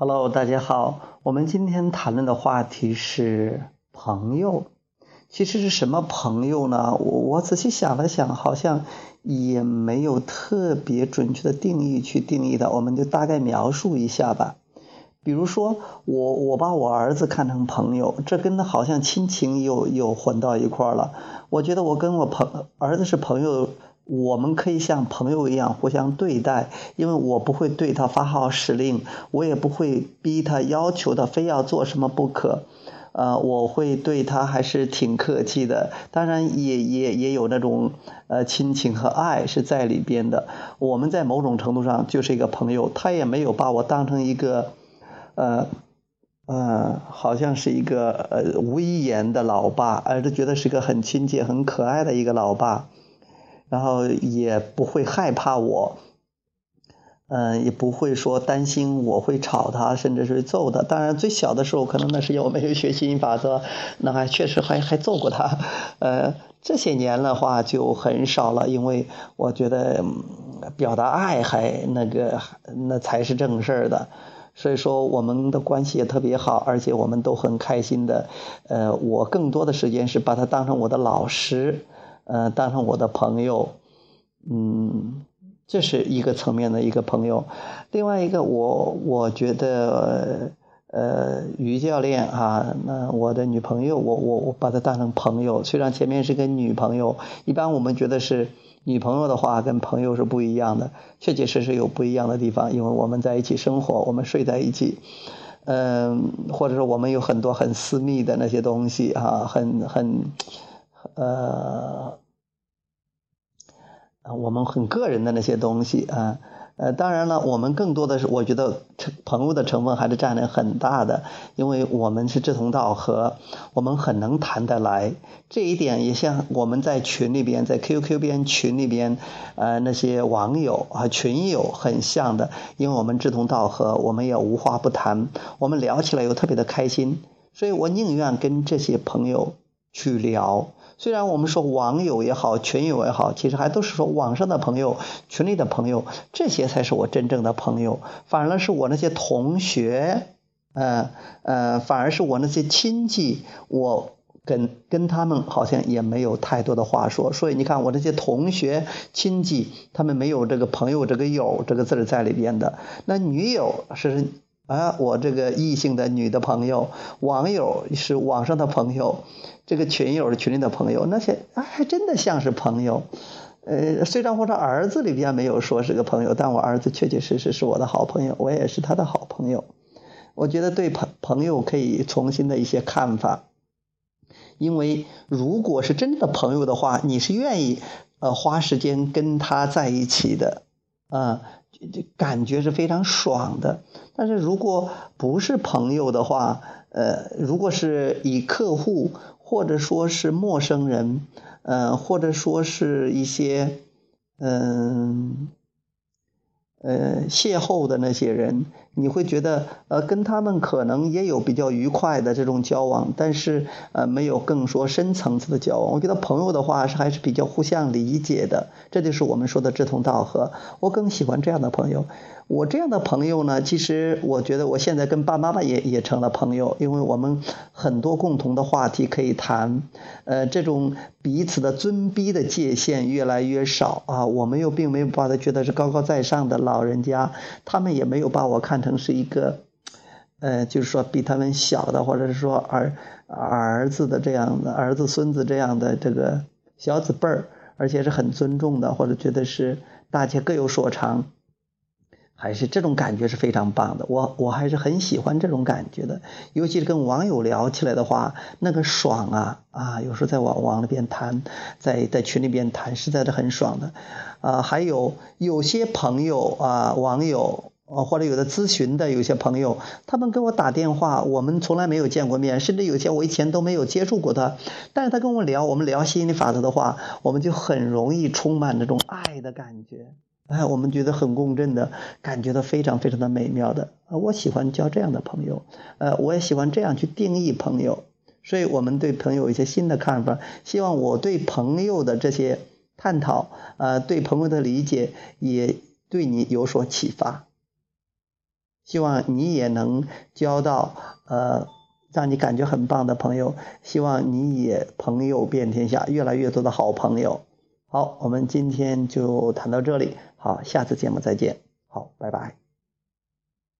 Hello，大家好。我们今天谈论的话题是朋友。其实是什么朋友呢？我我仔细想了想，好像也没有特别准确的定义去定义的。我们就大概描述一下吧。比如说，我我把我儿子看成朋友，这跟他好像亲情又又混到一块儿了。我觉得我跟我朋儿子是朋友。我们可以像朋友一样互相对待，因为我不会对他发号施令，我也不会逼他要求他非要做什么不可，呃，我会对他还是挺客气的，当然也也也有那种呃亲情和爱是在里边的。我们在某种程度上就是一个朋友，他也没有把我当成一个呃呃，好像是一个呃威严的老爸，而是觉得是个很亲切、很可爱的一个老爸。然后也不会害怕我，嗯，也不会说担心我会吵他，甚至是揍他。当然，最小的时候可能那是我没有学习法则，那还确实还还揍过他。呃，这些年的话就很少了，因为我觉得表达爱还那个那才是正事儿的。所以说我们的关系也特别好，而且我们都很开心的。呃，我更多的时间是把他当成我的老师。呃，当成我的朋友，嗯，这是一个层面的一个朋友。另外一个，我我觉得，呃，于教练啊，那我的女朋友，我我我把她当成朋友。虽然前面是个女朋友，一般我们觉得是女朋友的话，跟朋友是不一样的，确确实实有不一样的地方，因为我们在一起生活，我们睡在一起，嗯，或者说我们有很多很私密的那些东西啊，很很。呃，我们很个人的那些东西啊，呃，当然了，我们更多的是，我觉得成朋友的成分还是占了很大的，因为我们是志同道合，我们很能谈得来，这一点也像我们在群里边，在 QQ 边群里边，呃，那些网友啊群友很像的，因为我们志同道合，我们也无话不谈，我们聊起来又特别的开心，所以我宁愿跟这些朋友去聊。虽然我们说网友也好，群友也好，其实还都是说网上的朋友、群里的朋友，这些才是我真正的朋友。反而是我那些同学，呃呃，反而是我那些亲戚，我跟跟他们好像也没有太多的话说。所以你看，我这些同学、亲戚，他们没有这个朋友这个友这个字在里边的。那女友是啊，我这个异性的女的朋友，网友是网上的朋友。这个群友是群里的朋友，那些啊还真的像是朋友。呃，虽然我的儿子里边没有说是个朋友，但我儿子确确实实是我的好朋友，我也是他的好朋友。我觉得对朋朋友可以重新的一些看法，因为如果是真的朋友的话，你是愿意呃花时间跟他在一起的啊，这这感觉是非常爽的。但是如果不是朋友的话，呃，如果是以客户。或者说是陌生人，呃，或者说是一些，嗯，呃，邂逅的那些人。你会觉得，呃，跟他们可能也有比较愉快的这种交往，但是，呃，没有更说深层次的交往。我觉得朋友的话是还是比较互相理解的，这就是我们说的志同道合。我更喜欢这样的朋友。我这样的朋友呢，其实我觉得我现在跟爸爸妈妈也也成了朋友，因为我们很多共同的话题可以谈，呃，这种彼此的尊卑的界限越来越少啊。我们又并没有把他觉得是高高在上的老人家，他们也没有把我看成。是一个，呃，就是说比他们小的，或者是说儿儿子的这样的儿子孙子这样的这个小子辈儿，而且是很尊重的，或者觉得是大家各有所长，还是这种感觉是非常棒的。我我还是很喜欢这种感觉的，尤其是跟网友聊起来的话，那个爽啊啊！有时候在网网里边谈，在在群里边谈，实在是很爽的啊。还有有些朋友啊，网友。哦，或者有的咨询的有些朋友，他们给我打电话，我们从来没有见过面，甚至有些我以前都没有接触过他，但是他跟我聊，我们聊吸引力法则的话，我们就很容易充满那种爱的感觉，哎，我们觉得很共振的感觉到非常非常的美妙的，啊，我喜欢交这样的朋友，呃，我也喜欢这样去定义朋友，所以我们对朋友有一些新的看法，希望我对朋友的这些探讨，呃，对朋友的理解也对你有所启发。希望你也能交到呃让你感觉很棒的朋友，希望你也朋友遍天下，越来越多的好朋友。好，我们今天就谈到这里，好，下次节目再见，好，拜拜。